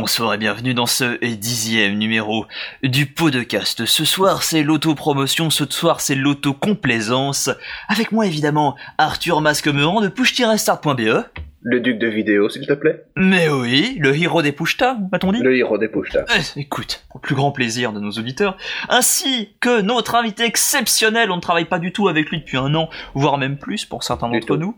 bonsoir et bienvenue dans ce dixième numéro du podcast. Ce soir c'est l'autopromotion, ce soir c'est l'autocomplaisance. Avec moi évidemment Arthur Masquemeran de push-start.be. Le duc de vidéo, s'il te plaît. Mais oui, le héros des pushta, m'a-t-on dit? Le héros des pushta. Eh, écoute, au plus grand plaisir de nos auditeurs, ainsi que notre invité exceptionnel, on ne travaille pas du tout avec lui depuis un an, voire même plus pour certains d'entre nous.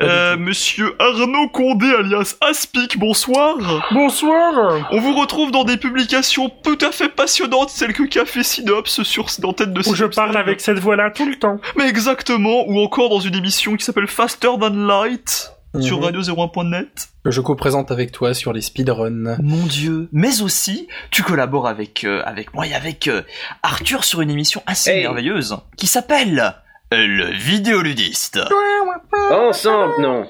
Euh, monsieur Arnaud Condé alias Aspic, bonsoir. Bonsoir On vous retrouve dans des publications tout à fait passionnantes, celles que Café Synops sur l'antenne de Où je parle avec cette voix-là tout le temps. Mais exactement, ou encore dans une émission qui s'appelle Faster Than Light sur Mhm. radio01.net. Que je co-présente avec toi sur les speedruns. Mon dieu. Mais aussi, tu collabores avec, euh, avec moi et avec euh, Arthur sur une émission assez Hey. merveilleuse qui s'appelle euh, Le Vidéoludiste. Ensemble, non.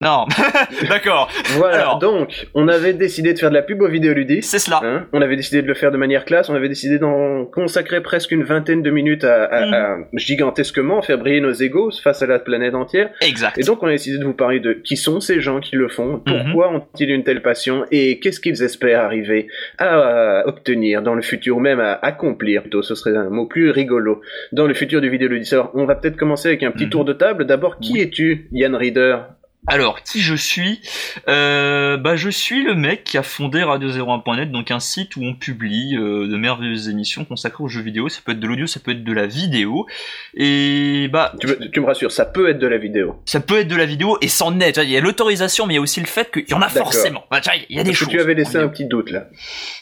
Non, d'accord, Voilà, Alors. donc, on avait décidé de faire de la pub aux vidéoludistes. c'est cela. Hein on avait décidé de le faire de manière classe, on avait décidé d'en consacrer presque une vingtaine de minutes à, à- Mhm. à gigantesquement faire briller nos égos face à la planète entière. Exact. Et donc on a décidé de vous parler de qui sont ces gens qui le font, pourquoi ont-ils une telle passion et qu'est-ce qu'ils espèrent arriver à, obtenir dans le futur, ou même à accomplir, plutôt ce serait un mot plus rigolo, dans le futur du vidéoludiste. Alors on va peut-être commencer avec un petit Mhm. tour de table. D'abord, qui es-tu, Yann Reader? Alors, qui je suis euh, Bah, je suis le mec qui a fondé Radio01.net, donc un site où on publie euh, de merveilleuses émissions consacrées aux jeux vidéo. Ça peut être de l'audio, ça peut être de la vidéo. Et bah, tu, me- tu me rassures, ça peut être de la vidéo. ça peut être de la vidéo et c'en est. Tu vois, Il y a l'autorisation, mais il y a aussi le fait qu'il y en a forcément. Il y a des Parce que choses. tu avais laissé un petit doute là.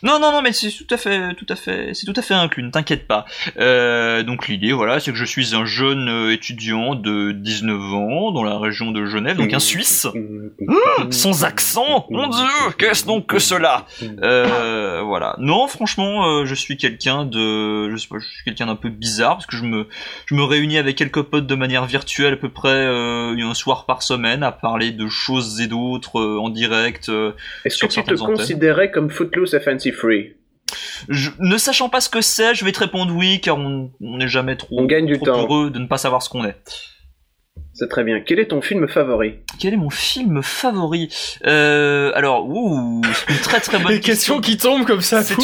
Non, non, non, mais c'est tout à fait, tout à fait, c'est tout à fait inclus. Ne t'inquiète pas. Euh, donc l'idée, voilà, c'est que je suis un jeune euh, étudiant de 19 ans dans la région de Genève, donc un Suisse. Mmh, Sans accent Mon dieu, qu'est-ce donc que cela euh, Voilà. Non, franchement, euh, je suis quelqu'un de, je sais pas, je suis quelqu'un d'un peu bizarre parce que je me, je me réunis avec quelques potes de manière virtuelle à peu près euh, un soir par semaine à parler de choses et d'autres euh, en direct. Est-ce que tu te antennes. considérais comme Footloose et Fancy Free Je, ne sachant pas ce que c'est, je vais te répondre oui, car on on n'est jamais trop, On gagne du trop temps. heureux de ne pas savoir ce qu'on est. C'est très bien. Quel est ton film favori Quel est mon film favori euh, Alors, ouh, c'est une très très bonne Les questions qui tombent comme ça, C'est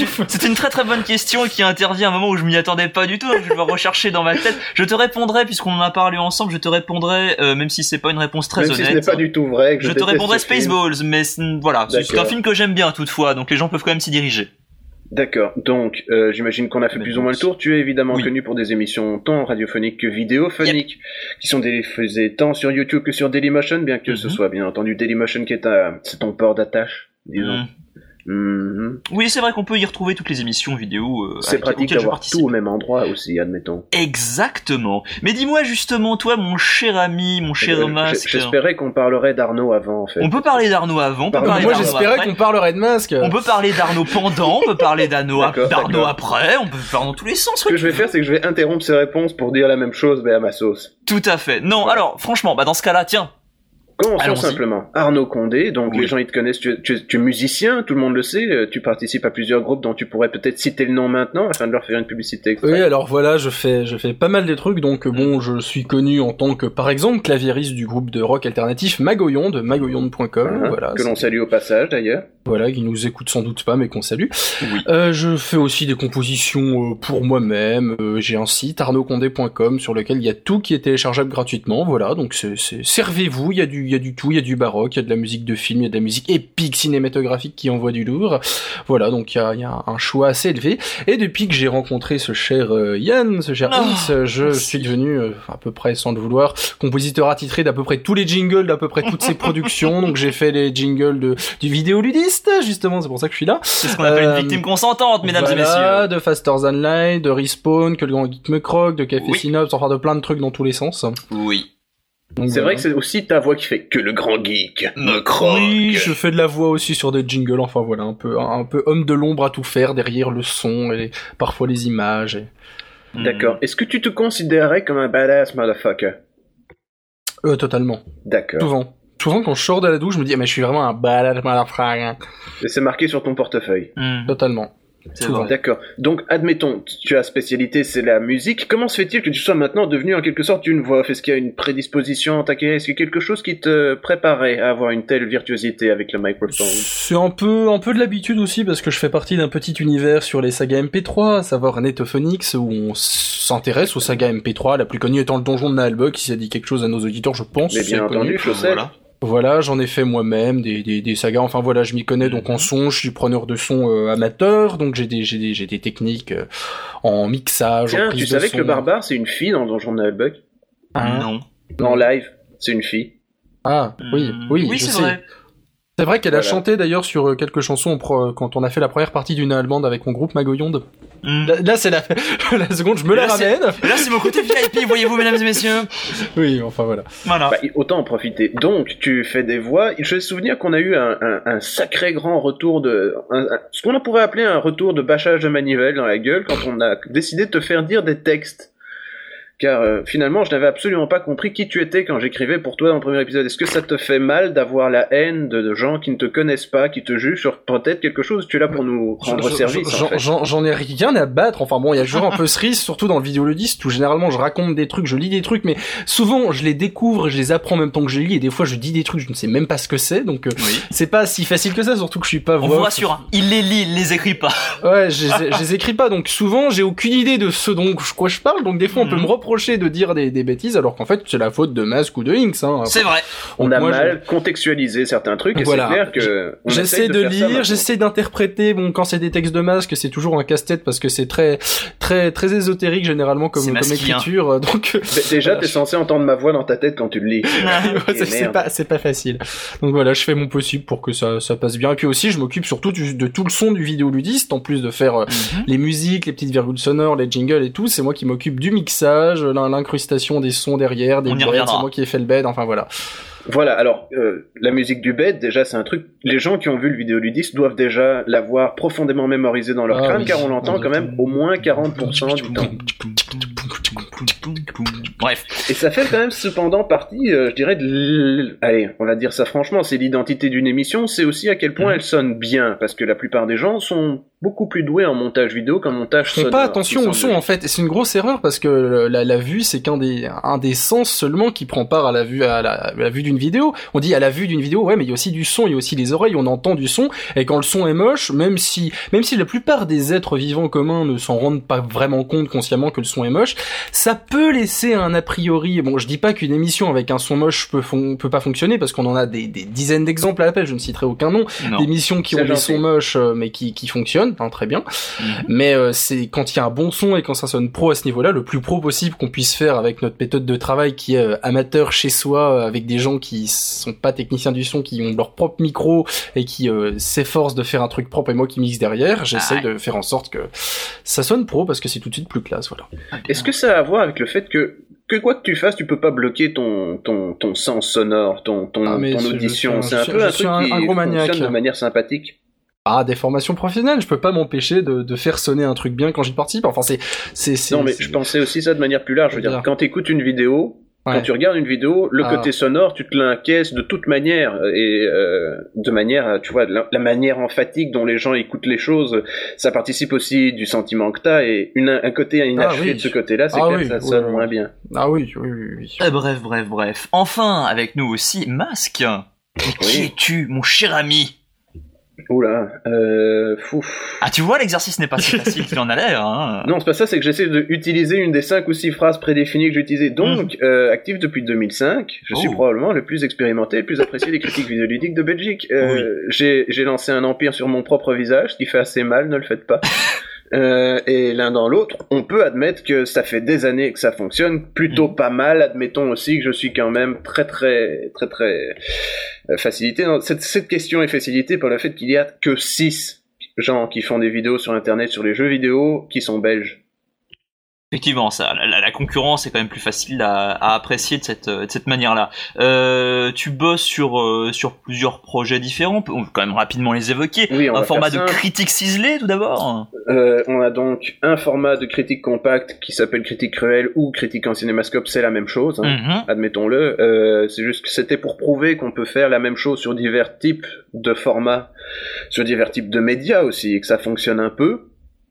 une, très très bonne question et qui intervient à un moment où je m'y attendais pas du tout. donc Je vais rechercher dans ma tête. Je te répondrai puisqu'on en a parlé ensemble. Je te répondrai, euh, même si c'est pas une réponse très Même si ce honnête. n'est pas du tout vrai. Que je, je te répondrai. Spaceballs, mais c'est- voilà, c'est un film que j'aime bien toutefois, donc les gens peuvent quand même s'y diriger. D'accord. Donc, euh, j'imagine qu'on a fait Mais plus ou moins le tour. Tu es évidemment oui. connu pour des émissions tant radiophoniques que vidéophoniques, qui sont diffusées tant sur YouTube que sur Dailymotion, bien que ce Mhm. soit bien entendu Dailymotion qui est, ta- c'est ton port d'attache, disons. Mm. Mhm. Oui, c'est vrai qu'on peut y retrouver toutes les émissions vidéo. euh, C'est pratique d'avoir participe. tout au même endroit aussi, admettons. Exactement. Mais dis-moi justement, toi, mon cher ami, mon cher Euh, masque. J'espérais qu'on parlerait d'Arnaud avant, en fait. On peut parler d'Arnaud avant, on peut parler Moi j'espérais qu'on parlerait de masque. On peut parler d'Arnaud pendant, on peut parler d'Arnaud après, on peut faire dans tous les sens. Ce que je vais faire, c'est que je vais interrompre ses réponses pour dire la même chose, mais à ma sauce. Tout à fait. Non, alors, franchement, bah dans ce cas-là, tiens. Commençons simplement. Arnaud Condé, donc Oui. les gens ils te connaissent, tu, tu tu es musicien, tout le monde le sait, euh, tu participes à plusieurs groupes dont tu pourrais peut-être citer le nom maintenant afin de leur faire une publicité. Oui, alors voilà, je fais, je fais pas mal des trucs, donc euh, bon, je suis connu en tant que, par exemple, claviériste du groupe de rock alternatif Magoyon, de magoyon.com, Hein, voilà. que l'on salue au passage d'ailleurs. Voilà, qui nous écoute sans doute pas, mais qu'on salue. Oui. Euh, je fais aussi des compositions euh, pour moi-même. J'ai un site arnaudcondé.com sur lequel il y a tout qui est téléchargeable gratuitement. Voilà, donc servez-vous. Il y a du, il y a du tout. Il y a du baroque, il y a de la musique de film, il y a de la musique épique cinématographique qui envoie du lourd. Voilà, donc il y a, y a un choix assez élevé. Et depuis que j'ai rencontré ce cher euh, Yann, ce cher Oh, Hans, euh, je merci. suis devenu euh, à peu près sans le vouloir compositeur attitré d'à peu près tous les jingles d'à peu près toutes ses productions. Donc j'ai fait les jingles de du vidéoludiste justement. C'est pour ça que je suis là. C'est ce qu'on appelle Euh, une victime consentante, mesdames et messieurs. de Faster Than Light, de Respawn, que le grand geek me croque, de Café Oui. Synops, enfin de plein de trucs dans tous les sens. Oui. C'est vrai que c'est aussi ta voix qui fait que le grand geek me croque. Oui, je fais de la voix aussi sur des jingles, enfin voilà, un peu, un peu homme de l'ombre à tout faire derrière le son et parfois les images. et- Hmm. D'accord. Est-ce que tu te considérais comme un badass motherfucker? Euh, totalement. D'accord. Souvent. Souvent quand je sors de la douche, je me dis, ah, mais je suis vraiment un badass motherfucker. Et c'est marqué sur ton portefeuille. Totalement. D'accord. Donc, admettons, tu as spécialité, c'est la musique. Comment se fait-il que tu sois maintenant devenu en quelque sorte une voix Est-ce qu'il y a une prédisposition en ta carrière Est-ce qu'il y a quelque chose qui te préparait à avoir une telle virtuosité avec le microphone? C'est un peu, un peu de l'habitude aussi parce que je fais partie d'un petit univers sur les sagas MP3, à savoir Netophonics, où on s'intéresse aux sagas MP3, la plus connue étant le donjon de Naalbok, si ça dit quelque chose à nos auditeurs, je pense. Mais bien entendu, je sais. Voilà, j'en ai fait moi-même des, des, des, sagas. Enfin voilà, je m'y connais donc en mhm. son. Je suis preneur de son euh, amateur, donc j'ai des, j'ai des, j'ai des techniques euh, en mixage. Tiens, en prise tu savais que le barbare c'est une fille dans Donjon de ah. Non. En live, c'est une fille. Ah oui, Hmm. oui, Oui, je c'est sais. vrai. C'est vrai qu'elle a Voilà. chanté d'ailleurs sur euh, quelques chansons quand on a fait la première partie d'une allemande avec mon groupe Magoyonde. Hmm. Là, là, c'est la, la seconde, je me la Là, c'est- ramène. Là, c'est mon côté VIP, voyez-vous, mesdames et messieurs. Oui, enfin voilà. Voilà. Bah, autant en profiter. Donc, tu fais des voix. Je me souviens qu'on a eu un, un, un sacré grand retour de... un- un- ce qu'on pourrait appeler un retour de bâchage de manivelle dans la gueule quand on a décidé de te faire dire des textes. Car euh, finalement, je n'avais absolument pas compris qui tu étais quand j'écrivais pour toi dans le premier épisode. Est-ce que ça te fait mal d'avoir la haine de, de gens qui ne te connaissent pas, qui te jugent sur peut-être quelque chose? Tu es là pour nous rendre Je- service, je- en fait. J'en ai rien à battre. Enfin bon, il y a toujours un peu cerise, surtout dans le vidéoludiste où généralement je raconte des trucs, je lis des trucs, mais souvent je les découvre, je les apprends en même temps que je les lis, et des fois je dis des trucs, je ne sais même pas ce que c'est, donc euh, Oui. c'est pas si facile que ça, surtout que je suis pas On voix. vous rassure, hein, il les lit, il les écrit pas. Ouais, je, les- je les écris pas, donc souvent j'ai aucune idée de ce dont je- quoi je parle, donc des fois on peut Mhm. me reprocher de dire des, des bêtises, alors qu'en fait c'est la faute de Mask ou de Inks. Hein. C'est vrai. On Donc a moi, je- mal contextualisé certains trucs et Voilà. c'est clair que J'essaie de, lire, j'essaie d'interpréter. Bon, quand c'est des textes de masque, c'est toujours un casse-tête parce que c'est très, très, très ésotérique généralement comme, comme écriture. Donc, Bah, Déjà, t'es censé entendre ma voix dans ta tête quand tu le lis. Ouais, c'est- pas, c'est pas facile. Donc voilà, je fais mon possible pour que ça, ça passe bien. Et puis aussi, je m'occupe surtout du- de tout le son du vidéoludiste, en plus de faire euh, Mhm. les musiques, les petites virgules sonores, les jingles et tout. C'est moi qui m'occupe du mixage, l'in- l'incrustation des sons derrière, des beds, c'est moi qui ai fait le bed. Enfin voilà. Voilà, alors, euh, la musique du bed, déjà, c'est un truc... Les gens qui ont vu le vidéoludiste doivent déjà l'avoir profondément mémorisé dans leur Ah crâne, oui. car on l'entend quand même au moins 40% du temps. Bref. Et ça fait quand même cependant partie, euh, je dirais, de allez, on va dire ça franchement, c'est l'identité d'une émission, c'est aussi à quel point Mhm. elle sonne bien, parce que la plupart des gens sont beaucoup plus doués en montage vidéo qu'en montage Font sonore. pas attention au son en fait, et c'est une grosse erreur parce que la, la vue c'est qu'un des un des sens seulement qui prend part à la vue à la, à la vue d'une vidéo. On dit à la vue d'une vidéo, ouais, mais il y a aussi du son, il y a aussi les oreilles, on entend du son, et quand le son est moche, même si même si la plupart des êtres vivants communs ne s'en rendent pas vraiment compte consciemment que le son est moche, ça peut laisser un a priori. Bon, je dis pas qu'une émission avec un son moche peut fon- peut pas fonctionner parce qu'on en a des, des dizaines d'exemples à l'appel, je ne citerai aucun nom, d'émissions qui ont des sons moches euh, mais qui qui fonctionnent, hein, très bien. Mhm. Mais euh, c'est quand il y a un bon son et quand ça sonne pro à ce niveau-là, le plus pro possible qu'on puisse faire avec notre méthode de travail qui est euh, amateur chez soi, avec des gens qui sont pas techniciens du son, qui ont leur propre micro et qui euh, s'efforcent de faire un truc propre et moi qui mixe derrière, j'essaie Ah ouais. de faire en sorte que ça sonne pro parce que c'est tout de suite plus classe, voilà. Est-ce que ça a à voir avec le fait que que quoi que tu fasses, tu peux pas bloquer ton ton ton sens sonore, ton ton, Ah, ton audition. C'est un- peu un truc un- qui un gros fonctionne de manière sympathique. Ah, des formations professionnelles, je peux pas m'empêcher de, de faire sonner un truc bien quand j'y participe. Enfin, c'est, c'est. Non, mais je pensais aussi ça de manière plus large. Je veux dire, quand tu écoutes une vidéo, Ouais. quand tu regardes une vidéo, le Ah. côté sonore, tu te l'inquiètes de toute manière et euh, de manière, tu vois, la, la manière emphatique dont les gens écoutent les choses, ça participe aussi du sentiment que t'as et une, un côté inachevé Ah oui. de ce côté-là, c'est Ah oui, que ça oui, sonne oui. moins bien. Ah oui, oui, oui, oui. Eh, bref, bref, bref. Enfin, avec nous aussi, Masque. Qui es-tu, mon cher ami? Oula, euh, fouf. Ah, tu vois, l'exercice n'est pas si facile qu'il en a l'air. Hein. Non, c'est pas ça, c'est que j'essaie d'utiliser une des cinq ou six phrases prédéfinies que j'utilisais. Donc, euh, actif depuis 2005, je suis Oh. probablement le plus expérimenté le plus apprécié des critiques vidéoludiques de Belgique. Euh, j'ai, j'ai lancé un empire sur mon propre visage, ce qui fait assez mal, ne le faites pas. Euh, et l'un dans l'autre, on peut admettre que ça fait des années que ça fonctionne plutôt Mhm. pas mal. Admettons aussi que je suis quand même très très très très euh, facilité. Cette, cette question est facilitée par le fait qu'il y a que six gens qui font des vidéos sur Internet sur les jeux vidéo qui sont belges. Effectivement, ça, la, la- concurrence est quand même plus facile à, à apprécier de cette, de cette manière-là. Euh, tu bosses sur, euh, sur plusieurs projets différents, on peut quand même rapidement les évoquer. Oui, on Un format de critique ciselée tout d'abord. Euh, on a donc un format de critique compacte qui s'appelle critique cruelle ou critique en cinémascope, c'est la même chose. hein. Mhm. Admettons-le, euh, c'est juste que c'était pour prouver qu'on peut faire la même chose sur divers types de formats, sur divers types de médias aussi, et que ça fonctionne un peu.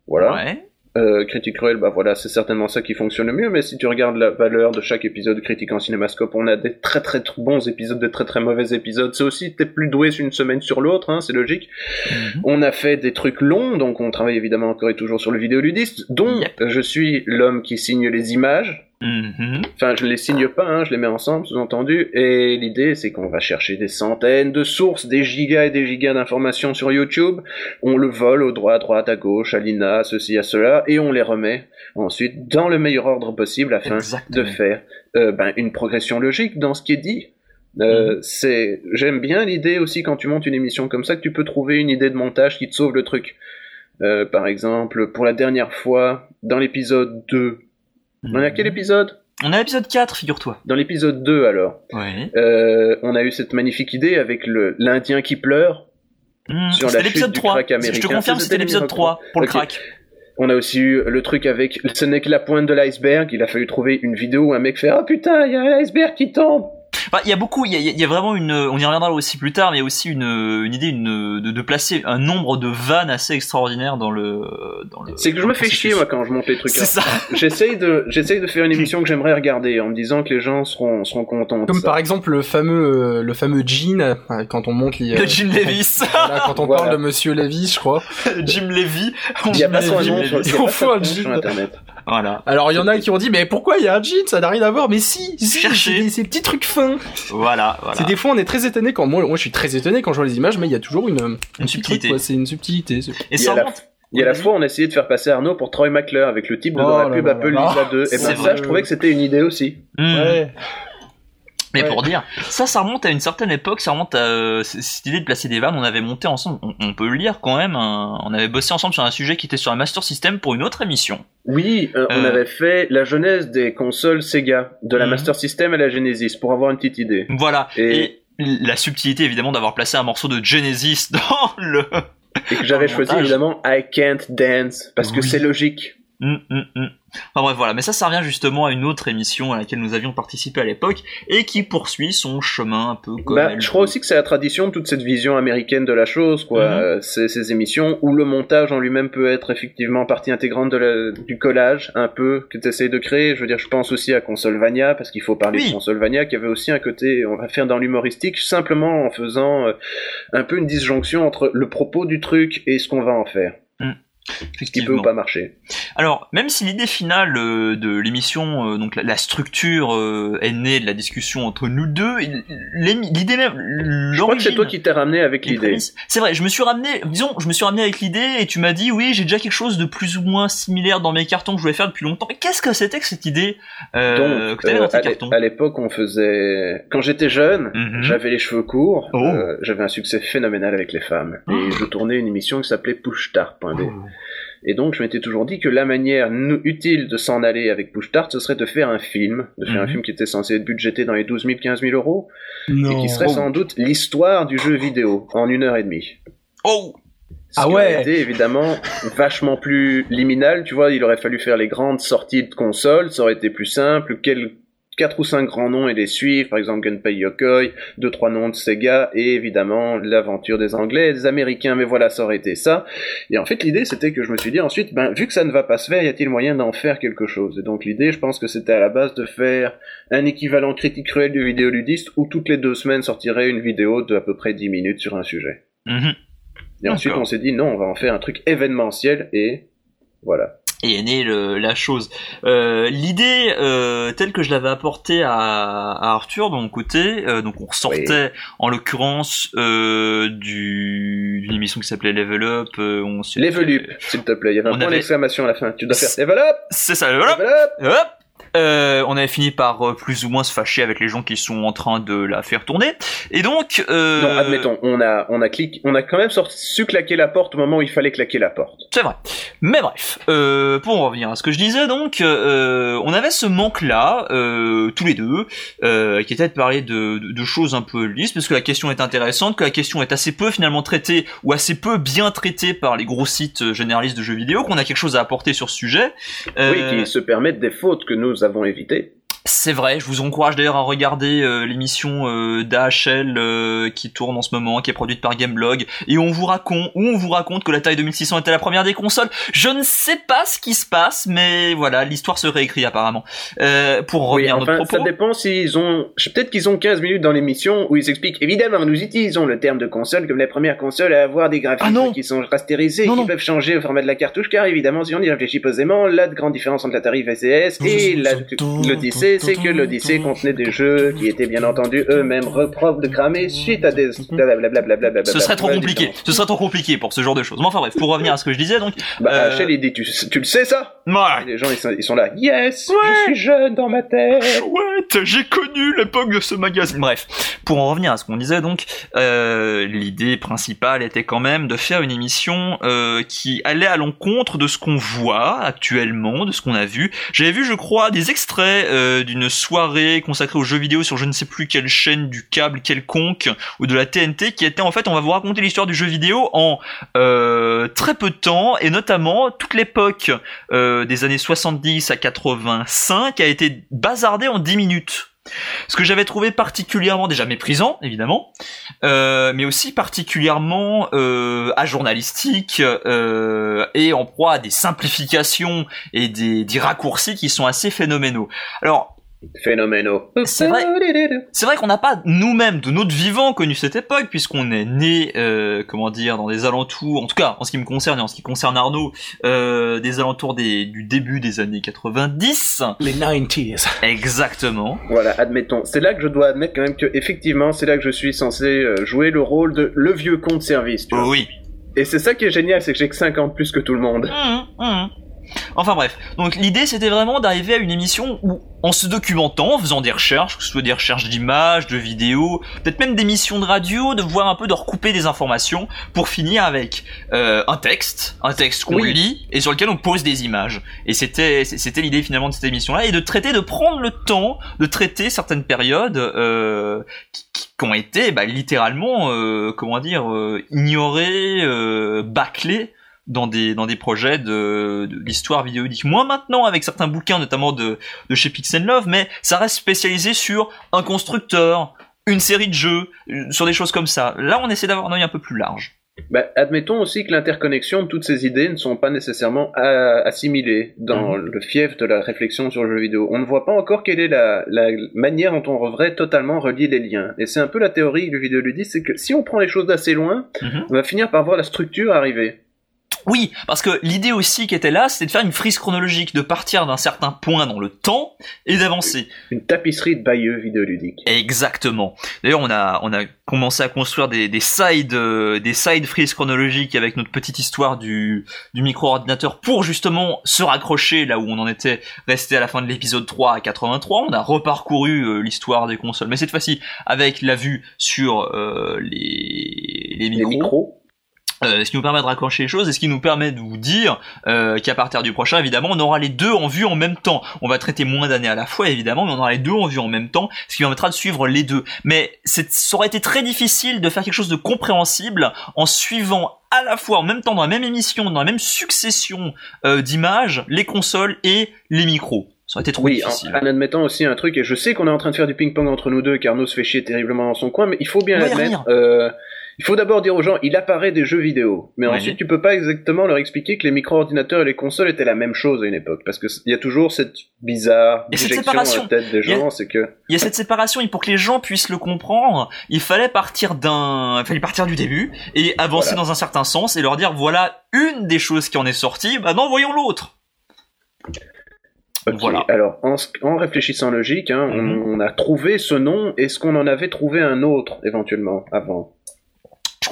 Voilà. Ouais. Euh, Critique Cruel, bah voilà, c'est certainement ça qui fonctionne le mieux, mais si tu regardes la valeur de chaque épisode de Critique en Cinémascope, on a des très très bons épisodes, des très très mauvais épisodes. C'est aussi, t'es plus doué une semaine sur l'autre, hein, c'est logique. Mhm. On a fait des trucs longs, donc on travaille évidemment encore et toujours sur le vidéoludiste, dont je suis l'homme qui signe les images, Mhm. Enfin, je les signe pas, hein, je les mets ensemble, sous-entendu. Et l'idée, c'est qu'on va chercher des centaines de sources, des gigas et des gigas d'informations sur YouTube. On le vole au droit, à droite, à gauche, à l'INA, à ceci, à cela, et on les remet ensuite dans le meilleur ordre possible afin de faire euh, ben, une progression logique dans ce qui est dit. Euh, mhm. c'est, j'aime bien l'idée aussi quand tu montes une émission comme ça que tu peux trouver une idée de montage qui te sauve le truc. Euh, par exemple, pour la dernière fois, dans l'épisode 2, on est à quel épisode? On est à l'épisode 4, figure-toi. Dans l'épisode 2, alors. Euh, on a eu cette magnifique idée avec l'Indien qui pleure. Sur la chute 3. crack américain. Je te confirme, c'était l'épisode 3 pour le crack. On a aussi eu le truc avec ce n'est que la pointe de l'iceberg. Il a fallu trouver une vidéo où un mec fait Ah putain, il y a un iceberg qui tombe il y a beaucoup, il y a, vraiment une, on y reviendra aussi plus tard, mais il y a aussi une, une idée une, de, de, placer un nombre de vannes assez extraordinaires dans le. Dans le c'est que je me fais chier moi quand je monte les trucs. C'est ça. J'essaye de, j'essaye de faire une émission que j'aimerais regarder en me disant que les gens seront, seront contents. Comme par exemple le fameux, euh, le fameux Jean euh, quand on monte les. Le Jim Levis. Voilà, quand on parle de Monsieur Levis, je crois. Jim Levy. Il y a pas son nom sur, sur internet. Voilà. Alors il y en a qui ont dit mais pourquoi il y a un jean ça n'a rien à voir mais si, si c'est ces petits trucs fins. Voilà. voilà. C'est des fois on est très étonné quand moi moi je suis très étonné quand je vois les images mais il y a toujours une une subtilité. C'est une subtilité. Et ça il y a la fois, on a essayé de faire passer Arnaud pour Troy McClure avec le type de dans la pub Apple Lisa 2. Et ben ça, je trouvais que c'était une idée aussi. Mmh. Ouais. Mais pour dire, ça, ça remonte à une certaine époque, ça remonte à euh, cette idée de placer des vannes. On avait monté ensemble, on, peut le lire quand même. on avait bossé ensemble sur un sujet qui était sur un Master System pour une autre émission. Oui, euh, on euh. avait fait la genèse des consoles Sega, de la mhm. Master System à la Genesis, pour avoir une petite idée. Voilà. Et, la subtilité évidemment d'avoir placé un morceau de Genesis dans le. Et que j'avais choisi évidemment I Can't Dance parce que c'est logique. Hum, hum, hum. Enfin bref, voilà. Mais ça, ça revient justement à une autre émission à laquelle nous avions participé à l'époque et qui poursuit son chemin un peu comme. Bah, je crois aussi que c'est la tradition de toute cette vision américaine de la chose, quoi. Mhm. Euh, ces, émissions où le montage en lui-même peut être effectivement partie intégrante de du collage, un peu, que tu essayes de créer. Je veux dire, je pense aussi à Consolvania, parce qu'il faut parler de Consolvania, qui avait aussi un côté, on va faire dans l'humoristique, simplement en faisant euh, un peu une disjonction entre le propos du truc et ce qu'on va en faire. Qui peut pas marcher. Alors, même si l'idée finale euh, de l'émission, euh, donc la, structure euh, est née de la discussion entre nous deux, l'idée même, je crois que c'est toi qui t'es ramené avec l'idée. C'est vrai, je me suis ramené, disons, je me suis ramené avec l'idée et tu m'as dit oui, j'ai déjà quelque chose de plus ou moins similaire dans mes cartons que je voulais faire depuis longtemps. Mais qu'est-ce que c'était que cette idée euh, que dans tes cartons? À l'époque, on faisait, quand j'étais jeune, mhm. j'avais les cheveux courts, oh. j'avais un succès phénoménal avec les femmes et oh. je tournais une émission qui s'appelait Pushtar.b. Et donc, je m'étais toujours dit que la manière utile de s'en aller avec Push Start, ce serait de faire un film, de faire un mhm. film qui était censé être budgété dans les 12 000, 15 000 euros, et qui serait sans doute l'histoire du jeu vidéo en une heure et demie. Oh ce ah ouais. Aurait été évidemment vachement plus liminal, tu vois, il aurait fallu faire les grandes sorties de consoles, ça aurait été plus simple, quel quatre ou cinq grands noms et les suivre, par exemple Gunpei Yokoi, deux trois noms de Sega et évidemment l'aventure des Anglais et des Américains. Mais voilà, ça aurait été ça. Et en fait, l'idée c'était que je me suis dit ensuite, ben vu que ça ne va pas se faire, y a-t-il moyen d'en faire quelque chose? Et donc l'idée, je pense que c'était à la base de faire un équivalent critique cruel du vidéoludiste où toutes les deux semaines sortirait une vidéo de à peu près 10 minutes sur un sujet. Mhm. Et ensuite, on s'est dit non, on va en faire un truc événementiel et voilà et est née la chose. Euh, L'idée euh, telle que je l'avais apportée à, à, Arthur de mon côté, euh, donc on sortait en l'occurrence euh, d'une émission qui s'appelait Level Up. Euh, on Level Up, s'il te plaît. Il y avait un point d'exclamation à la fin. Tu dois faire Level Up. C'est ça, Level Up. Level up. Level up. Euh, on avait fini par euh, plus ou moins se fâcher avec les gens qui sont en train de la faire tourner. Et donc, euh... non, admettons, on a, on a cliqué, on a quand même sorti, su claquer la porte au moment où il fallait claquer la porte. C'est vrai. Mais bref, euh, pour en revenir à ce que je disais, donc, euh, on avait ce manque-là, tous les deux, qui était de parler de, de, choses un peu lisses, parce que la question est intéressante, que la question est assez peu finalement traitée ou assez peu bien traitée par les gros sites généralistes de jeux vidéo, qu'on a quelque chose à apporter sur ce sujet. Oui, qui se permettent des fautes que nous avons évité. C'est vrai, je vous encourage d'ailleurs à regarder euh, l'émission euh, d'AHL euh, qui tourne en ce moment, qui est produite par Gameblog, et on vous raconte, où on vous raconte que la taille 2600 était la première des consoles. Je ne sais pas ce qui se passe, mais voilà, l'histoire se réécrit apparemment. Euh, pour revenir oui, à notre propos. Ça dépend s'ils ont, peut-être qu'ils ont 15 minutes dans l'émission où ils expliquent, évidemment, nous utilisons le terme de console comme la première console à avoir des graphiques Ah qui sont rasterisés, Non, qui non. peuvent changer au format de la cartouche, car évidemment, si on y réfléchit posément, la grande différence entre la tarif SCS et la- c'est que l'Odyssée contenait des jeux qui étaient bien entendu eux-mêmes repropres de cramer suite à des blablabla. Ce serait trop compliqué. Ce serait trop compliqué pour ce genre de choses. Mais enfin bref, pour revenir à ce que je disais donc. Bah, euh, il dit, tu, tu le sais ça? Ouais. Les gens, ils sont, ils sont là, yes, Ouais. je suis jeune dans ma tête. Chouette, j'ai connu l'époque de ce magazine. Bref, pour en revenir à ce qu'on disait donc, euh, l'idée principale était quand même de faire une émission euh, qui allait à l'encontre de ce qu'on voit actuellement, de ce qu'on a vu. J'avais vu, je crois, des extraits euh, d'une soirée consacrée aux jeux vidéo sur je ne sais plus quelle chaîne du câble quelconque ou de la TNT qui était en fait, on va vous raconter l'histoire du jeu vidéo en euh, très peu de temps et notamment toute l'époque euh, des années 70 à 85 a été bazardée en 10 minutes. Ce que j'avais trouvé particulièrement déjà méprisant, évidemment, euh, mais aussi particulièrement euh, ajournalistique euh, et en proie à des simplifications et des, des raccourcis qui sont assez phénoménaux. Alors, Phénoménaux. C'est vrai. c'est vrai qu'on n'a pas nous-mêmes de notre vivant connu cette époque puisqu'on est né, euh, comment dire, dans des alentours, en tout cas en ce qui me concerne et en ce qui concerne Arnaud, euh, des alentours des, du début des années 90. Les 90s. Exactement. Voilà, admettons. C'est là que je dois admettre quand même que, effectivement, c'est là que je suis censé euh, jouer le rôle de le vieux con de service, tu vois. Oui. Et c'est ça qui est génial, c'est que j'ai que 5 ans de plus que tout le monde. Mmh, mmh. Enfin bref, donc l'idée c'était vraiment d'arriver à une émission où, en se documentant, en faisant des recherches, que ce soit des recherches d'images, de vidéos, peut-être même d'émissions de radio, de voir un peu de recouper des informations pour finir avec euh, un texte, un texte qu'on Oui. lit et sur lequel on pose des images. Et c'était c'était l'idée finalement de cette émission-là et de traiter, de prendre le temps de traiter certaines périodes euh, qui, qui- qui ont été bah, littéralement, euh, comment dire, euh, ignorées, euh, bâclées dans des dans des projets de, de l'histoire vidéoludique. Moins maintenant avec certains bouquins, notamment de de chez Pixel Love, mais ça reste spécialisé sur un constructeur, une série de jeux, euh, sur des choses comme ça. Là, on essaie d'avoir un œil un peu plus large. Bah, admettons aussi que l'interconnexion de toutes ces idées ne sont pas nécessairement a- assimilées dans Mhm. le fief de la réflexion sur le jeu vidéo. On ne voit pas encore quelle est la, la manière dont on devrait totalement relier les liens. Et c'est un peu la théorie du vidéoludiste, c'est que si on prend les choses d'assez loin, Mhm. on va finir par voir la structure arriver. Oui, parce que l'idée aussi qui était là, c'était de faire une frise chronologique, de partir d'un certain point dans le temps et d'avancer. Une tapisserie de Bayeux vidéoludique. Exactement. D'ailleurs, on a on a commencé à construire des des side euh, des side frises chronologiques avec notre petite histoire du du micro-ordinateur pour justement se raccrocher là où on en était resté à la fin de l'épisode 3 à 83. On a reparcouru euh, l'histoire des consoles, mais cette fois-ci avec la vue sur euh, les les Les micros. Euh, ce qui nous permet de raccrocher les choses et ce qui nous permet de vous dire euh, qu'à partir du prochain, évidemment, on aura les deux en vue en même temps. On va traiter moins d'années à la fois, évidemment, mais on aura les deux en vue en même temps, ce qui permettra de suivre les deux. Mais c'est- ça aurait été très difficile de faire quelque chose de compréhensible en suivant à la fois, en même temps, dans la même émission, dans la même succession euh, d'images, les consoles et les micros. Ça aurait été trop Oui, en, difficile. en admettant aussi un truc, et je sais qu'on est en train de faire du ping-pong entre nous deux, car Arnaud se fait chier terriblement dans son coin, mais il faut bien l'admettre. euh, il faut d'abord dire aux gens, il apparaît des jeux vidéo, mais Oui. ensuite tu peux pas exactement leur expliquer que les micro-ordinateurs et les consoles étaient la même chose à une époque, parce que c- il y a toujours cette bizarre déjection séparation. à la tête des gens, c'est que il y a cette séparation et pour que les gens puissent le comprendre, il fallait partir d'un, il fallait partir du début et avancer Voilà. dans un certain sens et leur dire voilà une des choses qui en est sortie, bah non voyons l'autre. Voilà. Alors, en, réfléchissant logique, hein, on- Mhm. on, a trouvé ce nom. Est-ce qu'on en avait trouvé un autre éventuellement avant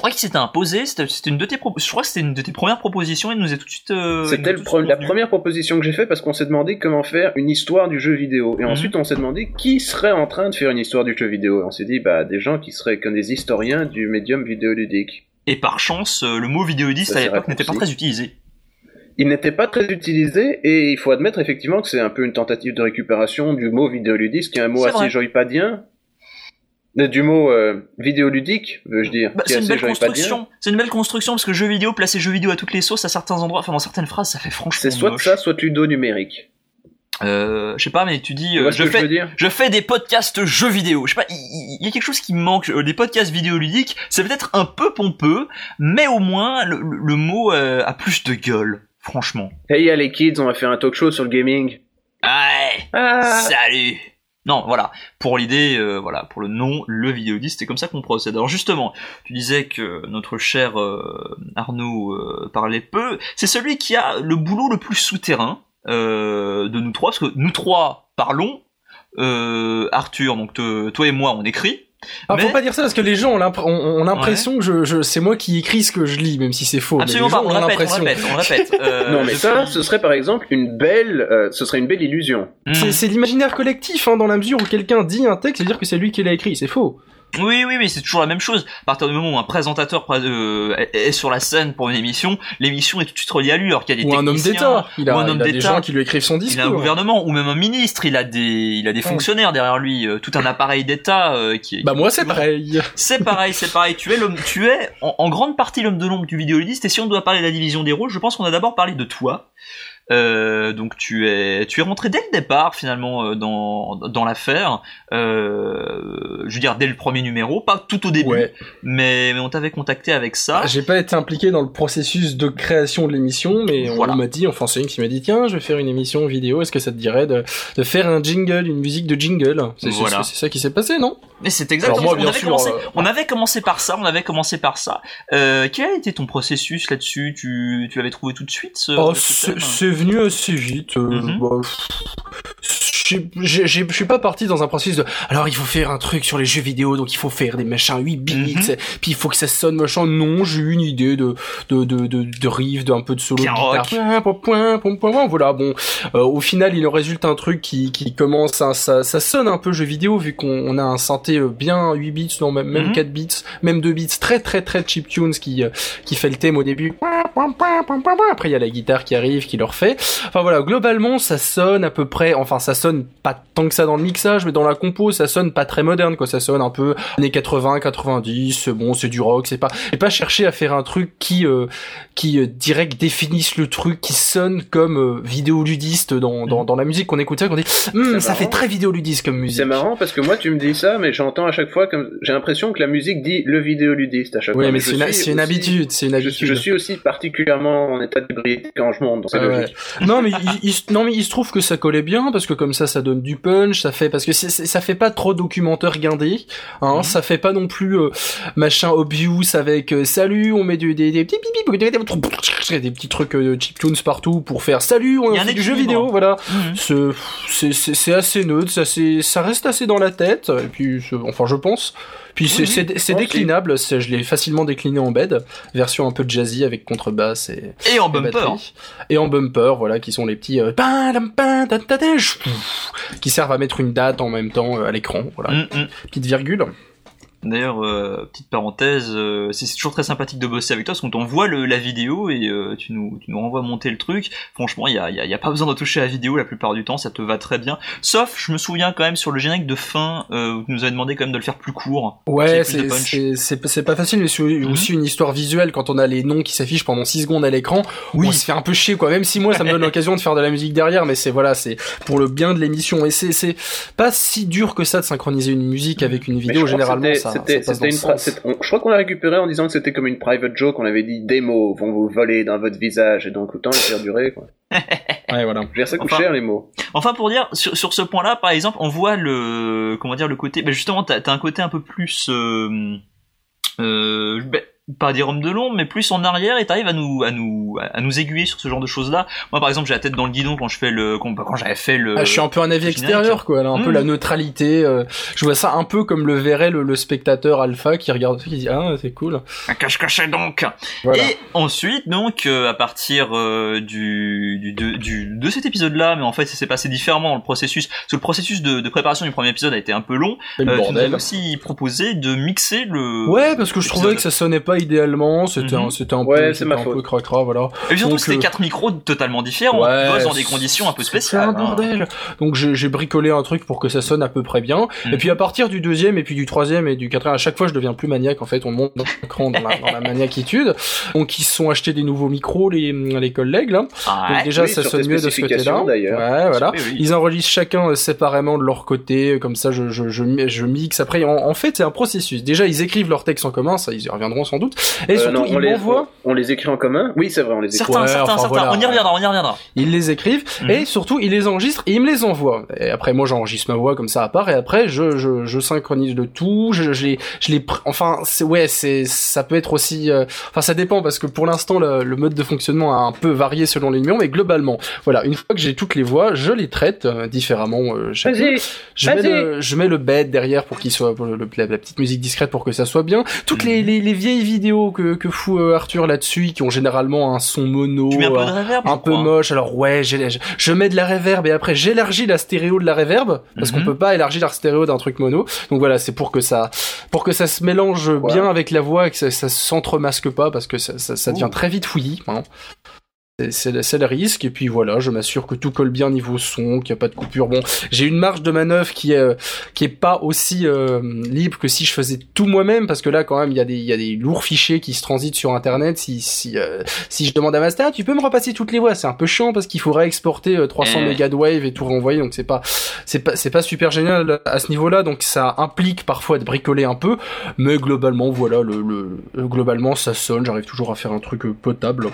crois qu'il s'était imposé, c'était une de tes je crois que c'était une de tes premières propositions et il nous est tout de suite. euh, C'était est la première proposition que j'ai faite parce qu'on s'est demandé comment faire une histoire du jeu vidéo. Et Mhm. ensuite, on s'est demandé qui serait en train de faire une histoire du jeu vidéo. On s'est dit, bah, des gens qui seraient comme des historiens du médium vidéoludique. Et par chance, euh, le mot vidéodiste Ça, à l'époque n'était pas très utilisé. Il n'était pas très utilisé et il faut admettre effectivement que c'est un peu une tentative de récupération du mot vidéoludique, qui est un mot C'est assez vrai. joypadien. Euh, Du mot euh, vidéoludique, veux-je dire. Bah, qui est c'est une belle construction. C'est une belle construction parce que jeu vidéo, placer jeu vidéo à toutes les sauces à certains endroits, enfin dans certaines phrases, ça fait franchement C'est soit moche. ça, soit ludo numérique. euh, je sais pas, mais tu dis, euh, je, fais, je, fais des podcasts jeux vidéo. Je sais pas, il, y, a quelque chose qui me manque. Euh, des podcasts vidéoludiques, c'est peut-être un peu pompeux, mais au moins le, mot a plus de gueule, franchement. Hey, les kids, on va faire un talk show sur le gaming. Ouais. Ah. Salut. Non, voilà. Pour l'idée, voilà, pour le nom, le vidéoliste, c'est comme ça qu'on procède. Alors justement, tu disais que notre cher Arnaud parlait peu. C'est celui qui a le boulot le plus souterrain euh, de nous trois, parce que nous trois parlons, euh, Arthur, donc toi et moi, on écrit. Ah, faut pas dire ça parce que les gens ont l'impression que je, c'est moi qui écris ce que je lis, même si c'est faux. Absolument pas. On, répète, on répète, on répète, euh, non, mais ça, ce serait par exemple une belle, euh, ce serait une belle illusion. Hmm. C'est l'imaginaire collectif, hein, dans la mesure où quelqu'un dit un texte, c'est dire que c'est lui qui l'a écrit. C'est faux. Oui, oui, oui, c'est toujours la même chose. À partir du moment où un présentateur euh, est sur la scène pour une émission, l'émission est tout de suite reliée à lui, alors qu'il y a des ou un homme d'État. Il a, un homme des gens qui lui écrivent son discours. Il a un gouvernement ou même un ministre. Il a des, il a des fonctionnaires derrière lui, euh, tout un appareil d'État euh, qui est. Bah moi c'est pareil. C'est pareil, c'est pareil. Tu es l'homme, tu es en, grande partie l'homme de l'ombre du vidéoliste. Et si on doit parler de la division des rôles, je pense qu'on a d'abord parlé de toi. Euh, donc tu es tu es rentré dès le départ finalement euh, dans dans l'affaire. Euh, je veux dire dès le premier numéro, pas tout au début, mais, mais on t'avait contacté avec ça. Ah, j'ai pas été impliqué dans le processus de création de l'émission, mais on m'a dit, enfin c'est une qui m'a dit tiens je vais faire une émission vidéo, est-ce que ça te dirait de, de faire un jingle, une musique de jingle? C'est voilà. ça qui s'est passé non? Mais c'est exactement. on, avait commencé, on avait commencé par ça, on avait commencé par ça. quel a été ton processus là-dessus? Tu tu avais trouvé tout de suite ce, oh, venu assez vite. Euh, mhm. bah, je suis pas parti dans un processus de alors il faut faire un truc sur les jeux vidéo donc il faut faire des machins 8 bits mhm. puis il faut que ça sonne machin. Non j'ai eu une idée de de de de, de riff d'un peu de solo de guitare. Point, point, point, voilà bon. Euh, au final il en résulte un truc qui qui commence ça ça sonne un peu jeu vidéo vu qu'on a un synthé euh, bien 8 bits non même même 4 mhm. bits même 2 bits très très très chip tunes qui euh, qui fait le thème au début. Après il y a la guitare qui arrive qui le refait. Enfin voilà globalement ça sonne à peu près enfin ça sonne pas tant que ça dans le mixage, mais dans la compo, ça sonne pas très moderne, quoi. Ça sonne un peu années 80, 90. Bon, c'est du rock, c'est pas, et pas chercher à faire un truc qui, euh, qui euh, direct définisse le truc, qui sonne comme euh, vidéoludiste dans, dans, dans la musique qu'on écoute ça, qu'on dit, hum, ça fait très vidéoludiste comme musique. C'est marrant parce que moi, tu me dis ça, mais j'entends à chaque fois comme, j'ai l'impression que la musique dit le vidéoludiste à chaque fois. Oui, mais, c'est une, une, habitude, c'est une habitude. Je, suis aussi particulièrement en état d'ébriété quand je monte, Non, mais il, non, mais il se trouve que ça collait bien parce que comme ça, ça donne du punch, ça fait parce que ça fait pas trop documentaire guindé, hein, mhm. ça fait pas non plus euh, machin obvious avec euh, salut, on met du, des, des petits des petits trucs euh, chip tunes partout pour faire salut, on fait du jeu vidéo, voilà. Mhm. C'est assez neutre, ça ça reste assez dans la tête et puis enfin je pense puis c'est déclinable, je l'ai facilement décliné en bed, version un peu jazzy avec contrebasse et et en bumper et en bumper, voilà, qui sont les petits euh, qui servent à mettre une date en même temps euh, à l'écran, voilà, mm, mm. petite virgule. D'ailleurs, euh, petite parenthèse, euh, c'est toujours très sympathique de bosser avec toi parce qu'on t'envoie la vidéo et euh, tu, nous, tu nous renvoies monter le truc. Franchement, il y a, y, a, y a, pas besoin de toucher à la vidéo la plupart du temps, ça te va très bien. Sauf, je me souviens quand même sur le générique de fin, où tu nous avais demandé quand même de le faire plus court. Ouais, c'est pas facile, mais c'est mhm. aussi une histoire visuelle quand on a les noms qui s'affichent pendant 6 secondes à l'écran. Oui, on se fait un peu chier quoi. Même si moi ça me donne l'occasion de faire de la musique derrière, mais c'est voilà, c'est pour le bien de l'émission et c'est pas si dur que ça de synchroniser une musique avec une vidéo généralement ça c'était, une je crois qu'on l'a récupéré en disant que c'était comme une private joke. On avait dit des mots vont vous voler dans votre visage et donc autant les faire durer. Quoi. ouais, voilà. Je ça coûte cher les mots. Enfin pour dire sur, sur ce point-là, par exemple, on voit le comment dire le côté. Ben justement, t'as, as un côté un peu plus. Euh, euh, ben, pas dire homme de l'ombre, mais plus en arrière et t'arrives à nous, à nous, à nous aiguiller sur ce genre de choses-là. Moi, par exemple, j'ai la tête dans le guidon quand je fais le, quand, j'avais fait le. Ah, je suis un peu un avis extérieur, quoi. un peu la mmh. neutralité. Euh, je vois ça un peu comme le verrait le, spectateur alpha qui regarde, qui dit ah c'est cool. Un cache-cache donc? Et ensuite, donc, euh, à partir euh, du, du, du, de cet épisode-là, mais en fait, ça s'est passé différemment dans le processus. Parce que le processus de, de préparation du premier épisode a été un peu long. Euh, tu nous avais aussi proposé de mixer le. Ouais, parce que je trouvais que ça sonnait pas idéalement, c'était un, mhm. c'était un peu, un peu cracra, voilà. Et surtout, c'était euh, quatre micros totalement différents, ouais, dans des conditions un peu spéciales. C'est un hein. bordel. Donc j'ai bricolé un truc pour que ça sonne à peu près bien. Et puis à partir du deuxième, et puis du troisième et du quatrième, à chaque fois je deviens plus maniaque. En fait, on monte dans l'écran dans, la, dans la maniaquitude. Donc ils se sont achetés des nouveaux micros, les les collègues là. Ah Donc déjà ça sonne mieux de ce côté-là. Ouais, voilà. Ils enregistrent chacun euh, séparément de leur côté, comme ça je je je, je mixe. Après, en, en fait, c'est un processus. Déjà, ils écrivent leur texte en commun, ça ils y reviendront sans doute. Et euh, surtout, ils m'envoient. On, les écrit en commun Oui, c'est vrai, on les écrit. Certains, certains, certains. On y reviendra, on y reviendra. Ils les écrivent mhm. et surtout ils les enregistrent et ils me les envoient. Et après, moi, j'enregistre ma voix comme ça à part et après, je je, je synchronise le tout. Je, je les je les enfin c'est ouais c'est ça peut être aussi euh, enfin ça dépend parce que pour l'instant le, le, mode de fonctionnement a un peu varié selon les numéros mais globalement voilà une fois que j'ai toutes les voix je les traite euh, différemment euh, je mets le je mets le bed derrière pour qu'il soit pour le, la, petite musique discrète pour que ça soit bien toutes les, les, les vieilles vidéos que que fout euh, Arthur là-dessus qui ont généralement un son mono un peu, moche alors ouais je, je mets de la reverb et après j'élargis la stéréo de la reverb parce qu'on mhm. peut pas élargir la stéréo d'un truc mono donc voilà c'est pour que ça pour que ça se mélange bien avec la voix et que ça, ça s'entremasque pas parce que ça, ça, ça devient très vite fouillis. Hein. C'est le risque, et puis voilà, je m'assure que tout colle bien niveau son, qu'il n'y a pas de coupure. Bon, j'ai une marge de manœuvre qui est euh, qui est pas aussi euh, libre que si je faisais tout moi-même, parce que là, quand même, il y a des il y a des lourds fichiers qui se transitent sur Internet. Si si euh, si je demande à Master, tu peux me repasser toutes les voix, c'est un peu chiant parce qu'il faudrait exporter 300 mégas de wave et tout renvoyer, donc c'est pas c'est pas c'est pas super génial à ce niveau-là, donc ça implique parfois de bricoler un peu, mais globalement, voilà, le, le globalement ça sonne, j'arrive toujours à faire un truc potable.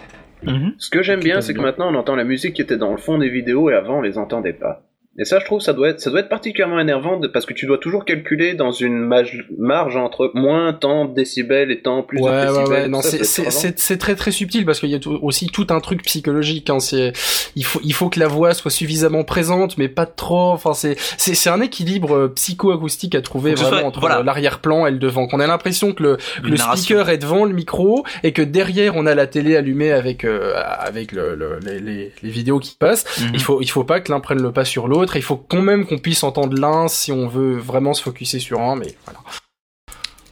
Mhm. Ce que j'aime bien, c'est que maintenant on entend la musique qui était dans le fond des vidéos et avant on les entendait pas. Et ça, je trouve, ça doit être, ça doit être particulièrement énervant parce que tu dois toujours calculer dans une marge, entre moins tant de décibels et tant plus de décibels. Ouais, ouais. Non, c'est très très subtil parce qu'il y a aussi tout un truc psychologique. Hein. C'est, il faut, il faut que la voix soit suffisamment présente, mais pas trop. Enfin, c'est, c'est, un équilibre euh, psycho-acoustique à trouver vraiment entre l'arrière-plan et le devant. Qu'on a l'impression que le, le speaker est devant le micro et que derrière on a la télé allumée avec euh, avec le, les, les, vidéos qui passent. Mhm. Il faut, il faut pas que l'un prenne le pas sur l'autre il faut quand même qu'on puisse entendre l'un si on veut vraiment se focuser sur un, mais voilà.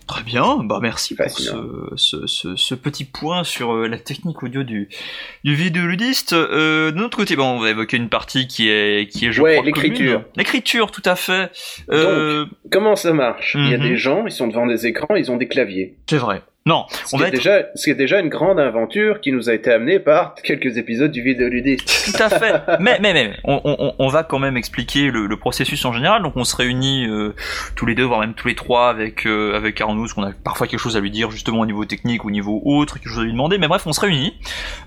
Très bien, bah merci pour ce, ce, ce, petit point sur euh, la technique audio du, du vidéoludiste. Euh, de notre côté, bon, on va évoquer une partie qui est qui est je ouais, l'écriture. L'écriture, tout à fait. Euh... Donc, comment ça marche? Il y a mhm. des gens, ils sont devant des écrans, ils ont des claviers. C'est vrai. Non, on va déjà, c'est déjà une grande aventure qui nous a été amenée par quelques épisodes du vidéoludiste. Tout à fait. mais, mais, mais, on, on, on, va quand même expliquer le, le, processus en général. Donc, on se réunit euh, tous les deux, voire même tous les trois, avec euh, avec Arnaud, qu'on a parfois quelque chose à lui dire justement au niveau technique, au niveau autre, quelque chose à lui demander. Mais bref, on se réunit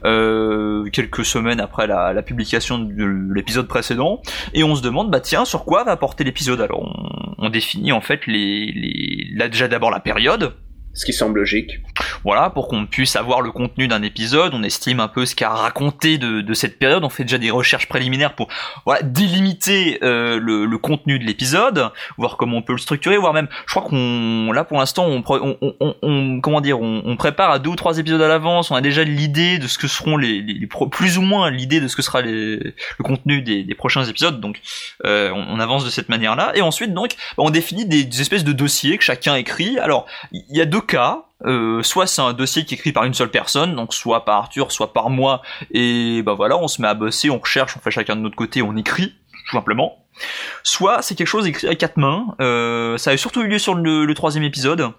euh, quelques semaines après la, la publication de l'épisode précédent, et on se demande, bah tiens, sur quoi va porter l'épisode? Alors, on, on, définit en fait les, les, là déjà d'abord la période ce qui semble logique. Voilà, pour qu'on puisse avoir le contenu d'un épisode, on estime un peu ce qu'a raconté de, de, cette période, on fait déjà des recherches préliminaires pour voilà, délimiter euh, le, le, contenu de l'épisode, voir comment on peut le structurer, voire même, je crois qu'on là pour l'instant on, on, on, comment dire, on, prépare à deux ou trois épisodes à l'avance, on a déjà l'idée de ce que seront les, les, plus ou moins l'idée de ce que sera les, le contenu des, des prochains épisodes, donc euh, on, avance de cette manière-là, et ensuite donc on définit des, des espèces de dossiers que chacun écrit. Alors il y a deux cas. Euh, soit c'est un dossier qui est écrit par une seule personne, donc soit par Arthur, soit par moi, et bah voilà, on se met à bosser, on recherche, on fait chacun de notre côté, on écrit, tout simplement. Soit c'est quelque chose écrit à quatre mains, euh, ça a surtout eu lieu sur le troisième épisode,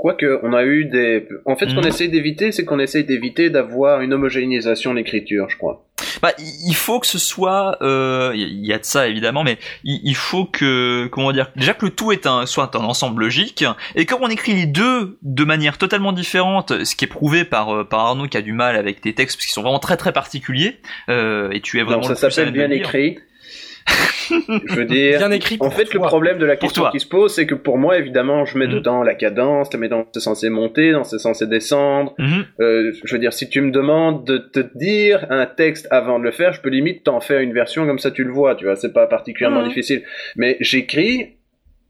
Quoique, on a eu des. En fait, ce qu'on mhm. essaie d'éviter, c'est qu'on essaie d'éviter d'avoir une homogénéisation d'écriture, je crois. Bah, il faut que ce soit. Il euh, y a de ça évidemment, mais il faut que comment dire déjà que le tout est un soit un ensemble logique et quand on écrit les deux de manière totalement différente, ce qui est prouvé par euh, par Arnaud qui a du mal avec tes textes parce qu'ils sont vraiment très très particuliers euh, et tu es vraiment. ça s'appelle bien écrit je veux dire, Bien écrit en fait, le problème de la question qui se pose, c'est que pour moi, évidemment, je mets mm. dedans la cadence, mets dans c'est censé monter, dans c'est censé descendre. Mm-hmm. Euh, je veux dire, si tu me demandes de te dire un texte avant de le faire, je peux limite t'en faire une version comme ça, tu le vois, tu vois, c'est pas particulièrement mm. difficile. Mais j'écris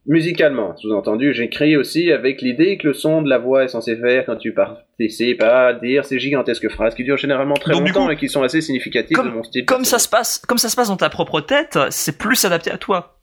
musicalement, sous-entendu, j'écris aussi avec l'idée que le son de la voix est censé faire quand tu participes à dire ces gigantesques phrases qui durent généralement très longtemps et qui sont assez significatives comme, de mon style. Comme ça se passe, comme ça se passe dans ta propre tête, c'est plus adapté à toi.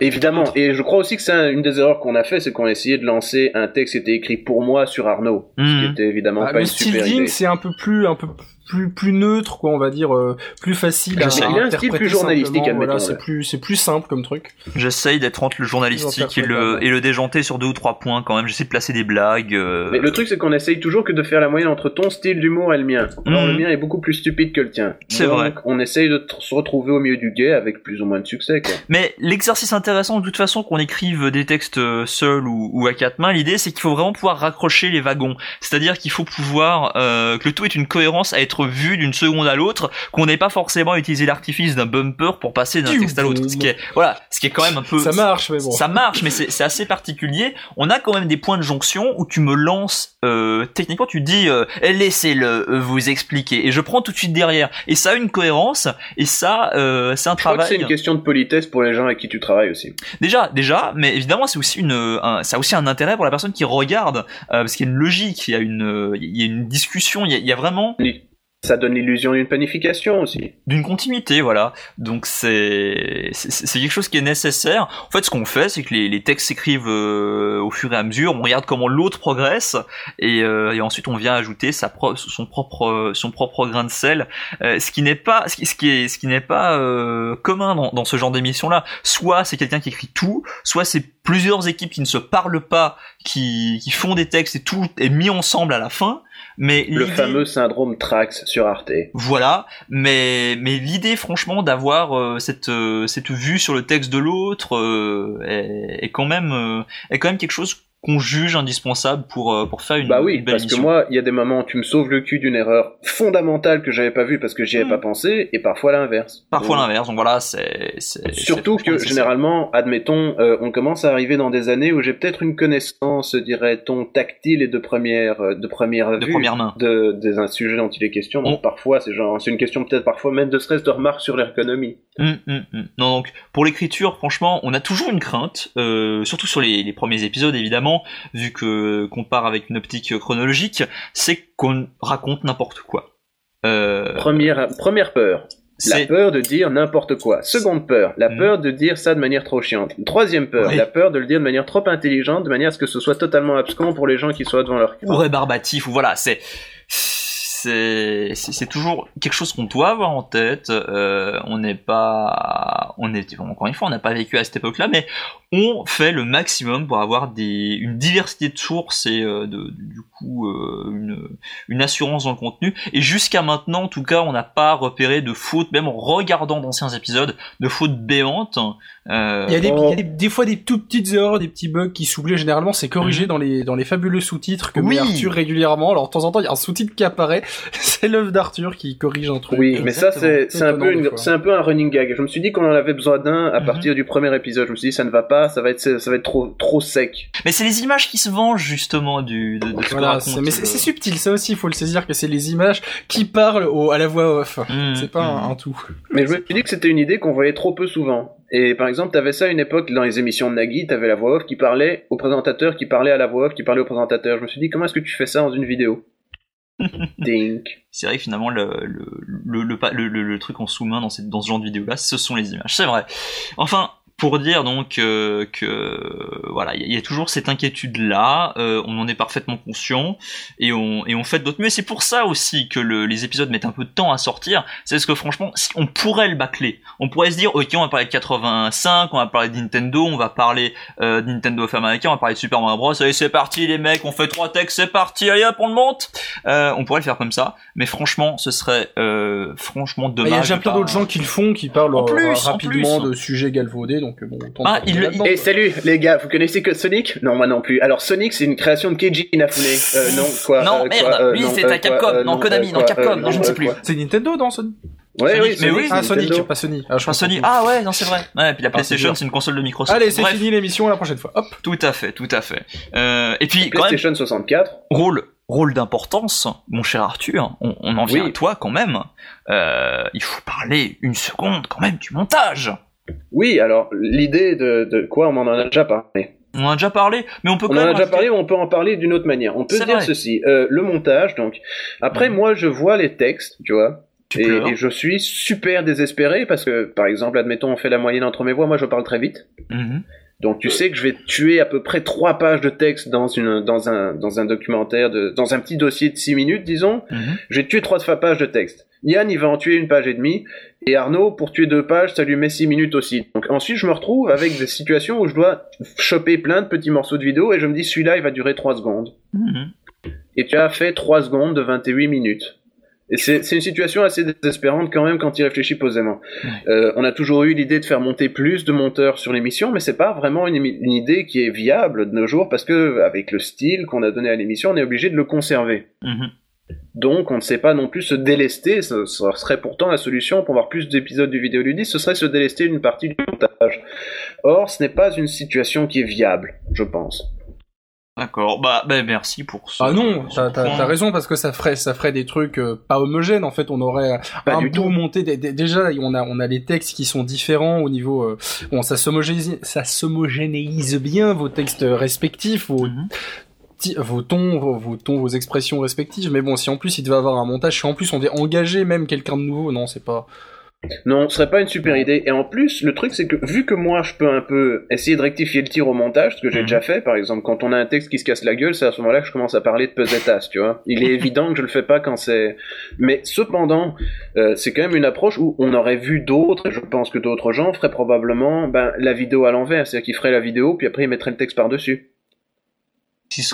Évidemment, et je crois aussi que c'est une des erreurs qu'on a fait, c'est qu'on a essayé de lancer un texte qui était écrit pour moi sur Arnaud, ce qui mhm. était évidemment bah, pas une super idée. c'est un peu plus, un peu plus plus neutre quoi on va dire euh, plus facile à, il a un style plus journalistique voilà, c'est plus c'est plus simple comme truc. J'essaye d'être entre le journalistique et le et le déjanté sur deux ou trois points quand même. J'essaie de placer des blagues euh. mais le truc c'est qu'on essaye toujours que de faire la moyenne entre ton style d'humour et le mien. Alors le mien est beaucoup plus stupide que le tien. C'est vrai. on essaye de se retrouver au milieu du guet avec plus ou moins de succès quoi. Mais l'exercice intéressant de toute façon qu'on écrive des textes euh, seuls ou, ou à quatre mains l'idée c'est qu'il faut vraiment pouvoir raccrocher les wagons. C'est-à-dire qu'il faut pouvoir euh, que le tout est une cohérence à être vu d'une seconde à l'autre, qu'on n'ait pas forcément utilisé l'artifice d'un bumper pour passer d'un texte à l'autre. Ce qui est, voilà, ce qui est quand même un peu. Ça marche, mais bon. Ça marche, mais c'est assez particulier. On a quand même des points de jonction où tu me lances, euh, techniquement, tu dis, euh, laissez-le euh, vous expliquer, et je prends tout de suite derrière. Et ça a une cohérence, et ça, euh, c'est un je travail. C'est une question de politesse pour les gens avec qui tu travailles aussi. Déjà, déjà, mais évidemment, c'est aussi une, un, ça a aussi un intérêt pour la personne qui regarde, euh, parce qu'il y a une logique, il y a une, il y a une discussion, il y a, il y a vraiment. Ça donne l'illusion d'une planification aussi. D'une continuité, voilà. Donc c'est c'est quelque chose qui est nécessaire. En fait, ce qu'on fait, c'est que les, les textes s'écrivent euh, au fur et à mesure. On regarde comment l'autre progresse et, euh, et, ensuite on vient ajouter sa pro son propre son propre grain de sel. Euh, ce qui n'est pas ce qui, ce qui ce qui n'est pas euh, commun dans, dans ce genre d'émission là. Soit c'est quelqu'un qui écrit tout, soit c'est plusieurs équipes qui ne se parlent pas, qui qui font des textes et tout est mis ensemble à la fin. Mais le fameux syndrome Trax sur Arte. Voilà, mais mais l'idée franchement d'avoir euh, cette euh, cette vue sur le texte de l'autre euh, est, est, quand même est quand même quelque chose qu'on juge indispensable pour euh, pour faire une bah oui belle parce que moi il y a des moments où tu me sauves le cul d'une erreur fondamentale que j'avais pas vue parce que j'y avais pas hmm. pensé et parfois l'inverse. Parfois l'inverse donc voilà c'est surtout que généralement admettons euh, on commence à arriver dans des années où j'ai peut-être une connaissance dirait-on tactile et de première euh, de première de vue première main. de des un sujet dont il est question. Donc parfois c'est genre c'est une question peut-être parfois même de stress de remarques sur l'ergonomie. Hum, hum, hum. non donc pour l'écriture franchement on a toujours une crainte surtout sur les, les premiers épisodes évidemment vu que qu'on part avec une optique chronologique, c'est qu'on raconte n'importe quoi. Euh... Première, première peur. La peur de dire n'importe quoi. Seconde peur, la hmm. peur de dire ça de manière trop chiante. Troisième peur, la peur de le dire de manière trop intelligente, de manière à ce que ce soit totalement abscon pour les gens qui soient devant leur Ou rébarbatif, ou voilà, c'est c'est c'est toujours quelque chose qu'on doit avoir en tête. Euh, on n'est pas, on est encore une fois, on n'a pas vécu à cette époque-là, mais on fait le maximum pour avoir des, une diversité de sources et euh, de, du coup euh, une, une, assurance dans le contenu. Et jusqu'à maintenant, en tout cas, on n'a pas repéré de fautes, même en regardant d'anciens épisodes, de fautes béantes. Euh... Il y a, des, il y a des, des, fois des tout petites erreurs, des petits bugs qui s'oublient. Généralement, c'est corrigé mhm. dans les dans les fabuleux sous-titres que met Arthur régulièrement. Alors de temps en temps, il y a un sous-titre qui apparaît. c'est l'œuvre d'Arthur qui corrige un truc. Oui, mais ça c'est un peu c'est un peu un running gag. Je me suis dit qu'on en avait besoin d'un à mhm. partir du premier épisode. Je me suis dit ça ne va pas ça va être ça va être trop trop sec. Mais c'est les images qui se vengent justement du de, de ce voilà, Mais c'est subtil, ça aussi, il faut le saisir que c'est les images qui parlent au, à la voix off. Mmh, c'est pas mmh. un, tout. Mais je me suis dit que c'était une idée qu'on voyait trop peu souvent. Et par exemple, t'avais ça à une époque dans les émissions de Nagui, t'avais la voix off qui parlait au présentateur, qui parlait à la voix off, qui parlait au présentateur. Je me suis dit comment est-ce que tu fais ça dans une vidéo? C'est vrai que finalement le le, le, le, le, truc en sous-main dans, dans ce genre de vidéo là, ce sont les images. C'est vrai. Enfin, pour dire donc euh, que voilà, il y, a toujours cette inquiétude là, euh, on en est parfaitement conscient et on et on fait d'autres mieux. C'est pour ça aussi que le, les épisodes mettent un peu de temps à sortir. C'est parce que franchement, on pourrait le bâcler. On pourrait se dire ok, on va parler de 85, on va parler de Nintendo, on va parler euh, de Nintendo of America, on va parler de Super Mario Bros. Allez, c'est parti les mecs, on fait trois textes, c'est parti, allez hop, on le monte. Euh, on pourrait le faire comme ça, mais franchement, ce serait euh, franchement dommage. Il y a plein d'autres gens qui le font, qui parlent en plus, rapidement de sujets galvaudés, donc bon. Ah, il, Et salut les gars, vous connaissez que Sonic? Non, moi non plus. Alors Sonic, c'est une création de Keiji Inafune. Euh, non, quoi Non, euh, merde, euh, lui c'est à Capcom, non, Konami, non, Capcom, non, je ne sais plus. C'est Nintendo dans Sonic? Ouais, oui, mais oui, ah, Sonic, pas Sony. Ah, je Sony. Ah ouais, non, c'est vrai. Ouais, et puis la ah, PlayStation, c'est une console de Microsoft. Allez, c'est fini l'émission, la prochaine fois. Hop. Tout à fait, tout à fait. Euh, et puis, PlayStation quand même, 64. Rôle, rôle d'importance, mon cher Arthur. On, on en vient à toi quand même. Euh, il faut parler une seconde quand même du montage. Oui, alors l'idée de, de quoi on en a déjà parlé. On en a déjà parlé, mais on peut quand on en a déjà parlé, on peut en parler d'une autre manière. On peut dire ceci, euh, le montage. Donc après, mm. moi, je vois les textes, tu vois, Et, je suis super désespéré parce que, par exemple, admettons, on fait la moyenne entre mes voix, moi je parle très vite. Mm-hmm. Donc tu sais que je vais tuer à peu près trois pages de texte dans une dans un dans un documentaire de dans un petit dossier de six minutes disons. Mm Je vais tuer trois pages de texte. Yann il va en tuer une page et demie et Arnaud pour tuer deux pages ça lui met six minutes aussi. Donc ensuite je me retrouve avec des situations où je dois choper plein de petits morceaux de vidéo et je me dis celui-là il va durer trois secondes. Mhm. Et tu as fait trois secondes de 28 minutes. Et c'est une situation assez désespérante quand même quand il réfléchit posément. Euh, on a toujours eu l'idée de faire monter plus de monteurs sur l'émission, mais c'est pas vraiment une, idée qui est viable de nos jours parce que avec le style qu'on a donné à l'émission, on est obligé de le conserver. Mhm. Donc on ne sait pas non plus se délester, ce, serait pourtant la solution pour avoir plus d'épisodes du vidéoludisme, ce serait se délester une partie du montage. Or, ce n'est pas une situation qui est viable, je pense. D'accord, bah, bah, merci pour ça. Ah non, t'as raison parce que ça ferait ça ferait des trucs euh, pas homogènes en fait. On aurait un bout monté. Déjà, on a on a les textes qui sont différents au niveau. Euh, bon, ça s'homogénéise ça s'homogénéise bien vos textes respectifs, vos mhm. vos tons, vos, tons, vos expressions respectives. Mais bon, si en plus il devait avoir un montage, si en plus on devait engager même quelqu'un de nouveau, non, c'est pas. Non, ce serait pas une super idée. Et en plus, le truc, c'est que vu que moi, je peux un peu essayer de rectifier le tir au montage, ce que j'ai mhm. déjà fait, par exemple, quand on a un texte qui se casse la gueule, c'est à ce moment-là que je commence à parler de pesetas, tu vois. Il est évident que je le fais pas quand c'est... Mais cependant, euh, c'est quand même une approche où on aurait vu d'autres, et je pense que d'autres gens feraient probablement ben, la vidéo à l'envers, c'est-à-dire qu'ils feraient la vidéo, puis après ils mettraient le texte par-dessus.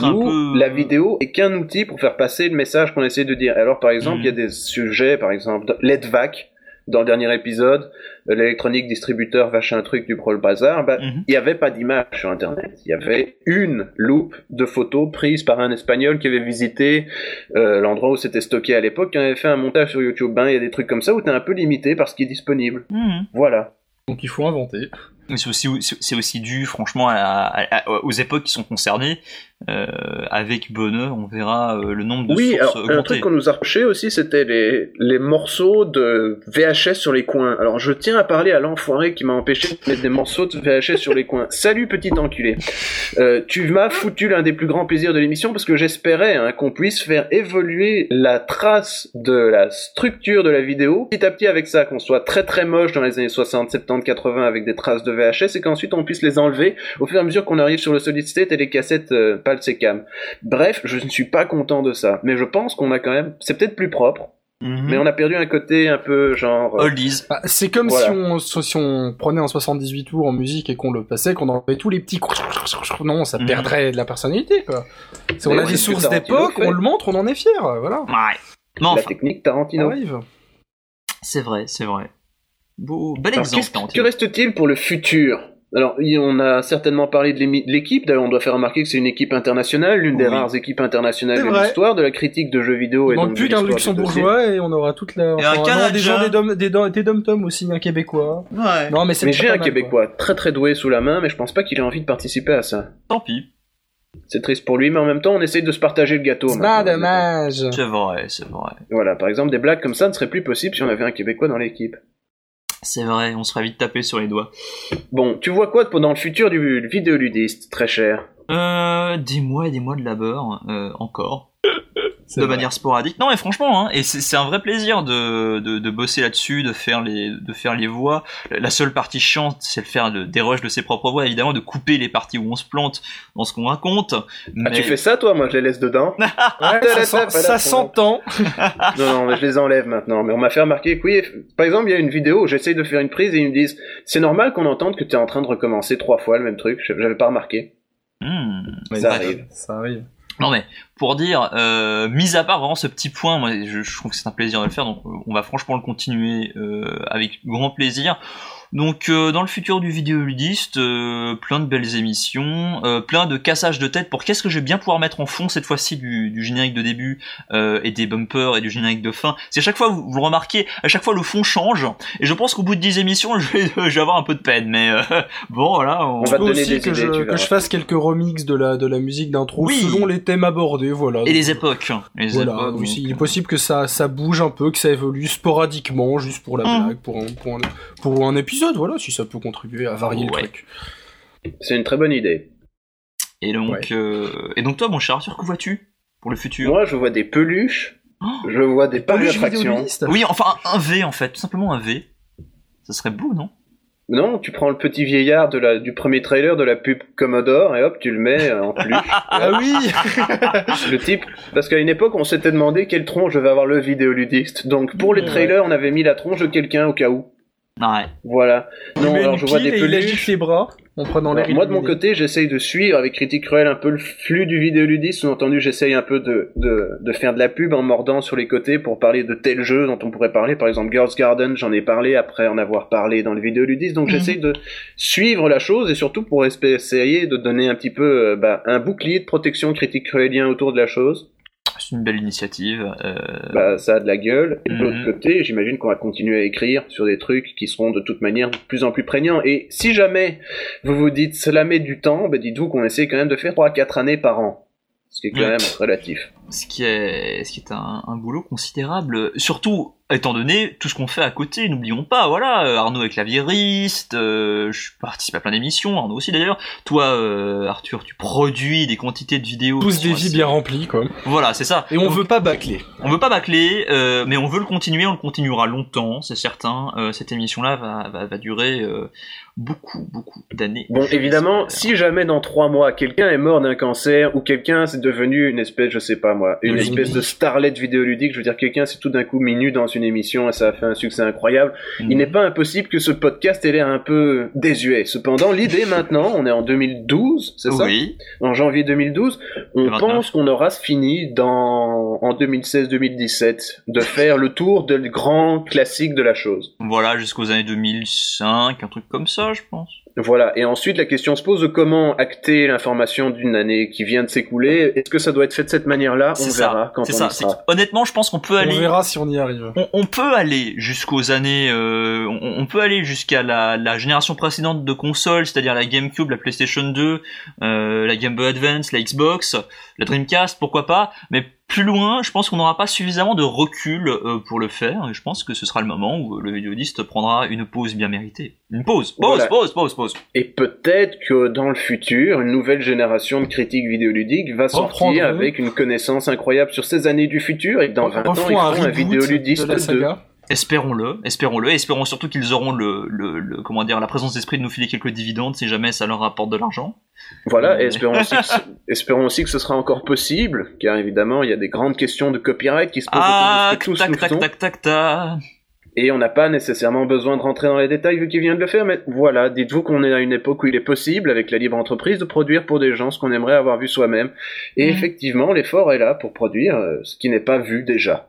Peu... la vidéo est qu'un outil pour faire passer le message qu'on essaie de dire. Alors, par exemple, il y a mhm. des sujets, par exemple, l'EDVAC, dans le dernier épisode, l'électronique distributeur vache un truc du Pro Bazar, bah, mhm. il n'y avait pas d'image sur Internet. Il y avait une loupe de photos prise par un Espagnol qui avait visité euh, l'endroit où c'était stocké à l'époque, qui avait fait un montage sur YouTube. Ben, il y a des trucs comme ça où tu es un peu limité par ce qui est disponible. Mhm. Voilà. Donc il faut inventer. C'est aussi, c'est aussi dû, franchement, aux époques qui sont concernées. Euh, avec bonheur, on verra euh, le nombre de oui, alors, un truc qu'on nous a reproché aussi, c'était les, les morceaux de VHS sur les coins. Alors, je tiens à parler à l'enfoiré qui m'a empêché de mettre des morceaux de VHS sur les coins. Salut, petit enculé. Euh, tu m'as foutu l'un des plus grands plaisirs de l'émission parce que j'espérais hein, qu'on puisse faire évoluer la trace de la structure de la vidéo petit à petit avec ça, qu'on soit très très moche dans les années 60, 70, 80 avec des traces de VHS et qu'ensuite on puisse les enlever au fur et à mesure qu'on arrive sur le solid state et les cassettes euh, pas le cam. Bref, je ne suis pas content de ça, mais je pense qu'on a quand même, c'est peut-être plus propre. Mhm. Mais on a perdu un côté un peu genre. Euh, Oldies. Bah, c'est comme si, on, si on prenait un 78 tours en musique et qu'on le passait, qu'on enlevait tous les petits. Non, ça mhm. perdrait de la personnalité, quoi. Si on a des sources d'époque, on le montre, on en est fier, voilà. Ouais. la technique Tarantino. C'est vrai, c'est vrai. Beau, bel exemple. Que reste-t-il pour le futur? Alors, on a certainement parlé de l'équipe. D'ailleurs, on doit faire remarquer que c'est une équipe internationale, l'une des rares équipes internationales de l'histoire de la critique de jeux vidéo. On manque plus qu'un luxembourgeois et on aura toute la. Enfin, des gens, des dom, des, des dom tom aussi, un québécois. Ouais. Non, mais c'est. Mais j'ai un québécois très très doué sous la main, mais je pense pas qu'il ait envie de participer à ça. Tant pis. C'est triste pour lui, mais en même temps, on essaye de se partager le gâteau. C'est pas dommage. C'est vrai, c'est vrai. Voilà, par exemple, des blagues comme ça ne seraient plus possibles si on avait un québécois dans l'équipe. C'est vrai, on serait vite tapé sur les doigts. Bon, tu vois quoi pendant le futur du vidéoludiste, très cher? Euh, des mois et des mois de labeur, euh, encore de manière sporadique. Non, mais franchement, hein, et c'est un vrai plaisir de, de, de bosser là-dessus, de faire les de faire les voix. La seule partie chiante, c'est de faire des rushs de ses propres voix, évidemment, de couper les parties où on se plante dans ce qu'on raconte. Ah, tu fais ça, toi? Moi, je les laisse dedans. ouais, ça s'entend. non, non, mais je les enlève maintenant. Mais on m'a fait remarquer que oui, par exemple, il y a une vidéo où j'essaye de faire une prise et ils me disent c'est normal qu'on entende que tu es en train de recommencer trois fois le même truc. J'avais pas remarqué. Hmm. ça arrive. Ça arrive. Non mais pour dire, euh, mis à part vraiment ce petit point, moi je, trouve que c'est un plaisir de le faire, donc on va franchement le continuer euh, avec grand plaisir. Donc euh, dans le futur du vidéoludiste, euh, plein de belles émissions, euh, plein de cassages de tête pour qu'est-ce que je vais bien pouvoir mettre en fond cette fois-ci du, du, générique de début et des bumpers et du générique de fin. C'est chaque fois, vous, vous, remarquez, à chaque fois le fond change, et je pense qu'au bout de 10 émissions, je vais, je vais avoir un peu de peine, mais bon voilà. On, va aussi que, je, que je fasse quelques remixes de la, de la musique d'intro oui. selon les thèmes abordés, voilà. Et les époques. Les voilà, époques, il est possible que ça, ça bouge un peu, que ça évolue sporadiquement, juste pour la mmh. blague, pour pour un, pour un épisode voilà, si ça peut contribuer à varier le truc. C'est une très bonne idée. Et donc, euh, et donc toi, mon cher Arthur, que vois-tu pour le futur? Moi, je vois des peluches Je vois des d'attraction. Oui, enfin un V en fait, tout simplement un V. Ça serait beau, non? Non, tu prends le petit vieillard de la, du premier trailer de la pub Commodore et hop, tu le mets en plus. ah oui Le type, parce qu'à une époque, on s'était demandé quelle tronche devait avoir le vidéoludiste. Donc pour les trailers, on avait mis la tronche de quelqu'un au cas où. Ouais. Voilà. Non, alors je vois des peluches. les bras en prenant l'air. Moi de mon côté, j'essaye de suivre avec Critique Cruel un peu le flux du vidéoludiste. Sous-entendu, j'essaye un peu de, de, de, faire de la pub en mordant sur les côtés pour parler de tels jeux dont on pourrait parler. Par exemple, Girls Garden, j'en ai parlé après en avoir parlé dans le vidéoludiste. Donc mhm. j'essaye de suivre la chose et surtout pour essayer de donner un petit peu euh, bah, un bouclier de protection critique cruelien autour de la chose. C'est une belle initiative. Euh... Bah, ça a de la gueule. Et de l'autre mhm. côté, j'imagine qu'on va continuer à écrire sur des trucs qui seront de toute manière de plus en plus prégnants. Et si jamais vous vous dites cela met du temps, bah dites-vous qu'on essaie quand même de faire 3 à 4 années par an. Ce qui est quand même relatif. Ce qui est, ce qui est un, un boulot considérable. Surtout étant donné tout ce qu'on fait à côté, n'oublions pas, voilà, euh, Arnaud est claviériste, euh, je participe à plein d'émissions, Arnaud aussi d'ailleurs. Toi, euh, Arthur, tu produis des quantités de vidéos. Tous des vies bien remplies, quoi. Voilà, c'est ça. Et on veut pas bâcler. On veut pas bâcler, mais on veut le continuer, on le continuera longtemps, c'est certain. cette émission-là va, va, va, durer beaucoup, beaucoup d'années. Bon, évidemment, si jamais dans trois mois, quelqu'un est mort d'un cancer, ou quelqu'un c'est devenu une espèce, je sais pas moi, une espèce de starlet vidéoludique, je veux dire, quelqu'un c'est tout d'un coup minu dans une émission et ça a fait un succès incroyable, il mhm. n'est pas impossible que ce podcast ait l'air un peu désuet. Cependant, l'idée maintenant, on est en 2012, c'est ça? Oui. En janvier 2012, on pense qu'on aura fini dans, en 2016-2017 de faire le tour des grands classiques de la chose. Voilà, jusqu'aux années 2005, un truc comme ça je pense. Voilà, et ensuite la question se pose de comment acter l'information d'une année qui vient de s'écouler. Est-ce que ça doit être fait de cette manière-là? On verra quand on ça. sera. Honnêtement, je pense qu'on peut aller. On verra si on y arrive. On, peut aller jusqu'aux années. Euh, on, peut aller jusqu'à la, la, génération précédente de consoles, c'est-à-dire la GameCube, la PlayStation 2, euh, la Game Boy Advance, la Xbox, la Dreamcast, pourquoi pas. Mais plus loin, je pense qu'on n'aura pas suffisamment de recul euh, pour le faire, et je pense que ce sera le moment où le vidéoliste prendra une pause bien méritée. Une pause, pause, pause, pause, pause. Et peut-être que dans le futur, une nouvelle génération de critiques vidéoludiques va sortir avec une connaissance incroyable sur ces années du futur, et dans 20 ans, ils feront un, vidéoludiste de Espérons-le, espérons-le, espérons surtout qu'ils auront le, le, comment dire, la présence d'esprit de nous filer quelques dividendes si jamais ça leur rapporte de l'argent. Voilà, et espérons aussi, que, espérons aussi que ce sera encore possible, car évidemment, il y a des grandes questions de copyright qui se posent ah, tous tac, tac, tac, tac, tac, Et on n'a pas nécessairement besoin de rentrer dans les détails vu qu'il vient de le faire, mais voilà, dites-vous qu'on est à une époque où il est possible, avec la libre entreprise, de produire pour des gens ce qu'on aimerait avoir vu soi-même. Et mm. effectivement, l'effort est là pour produire euh, ce qui n'est pas vu déjà.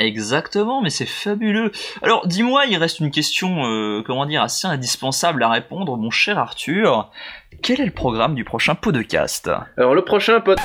Exactement, mais c'est fabuleux. Alors, dis-moi, il reste une question, euh, comment dire, assez indispensable à répondre, mon cher Arthur. Quel est le programme du prochain podcast? Alors, le prochain pod...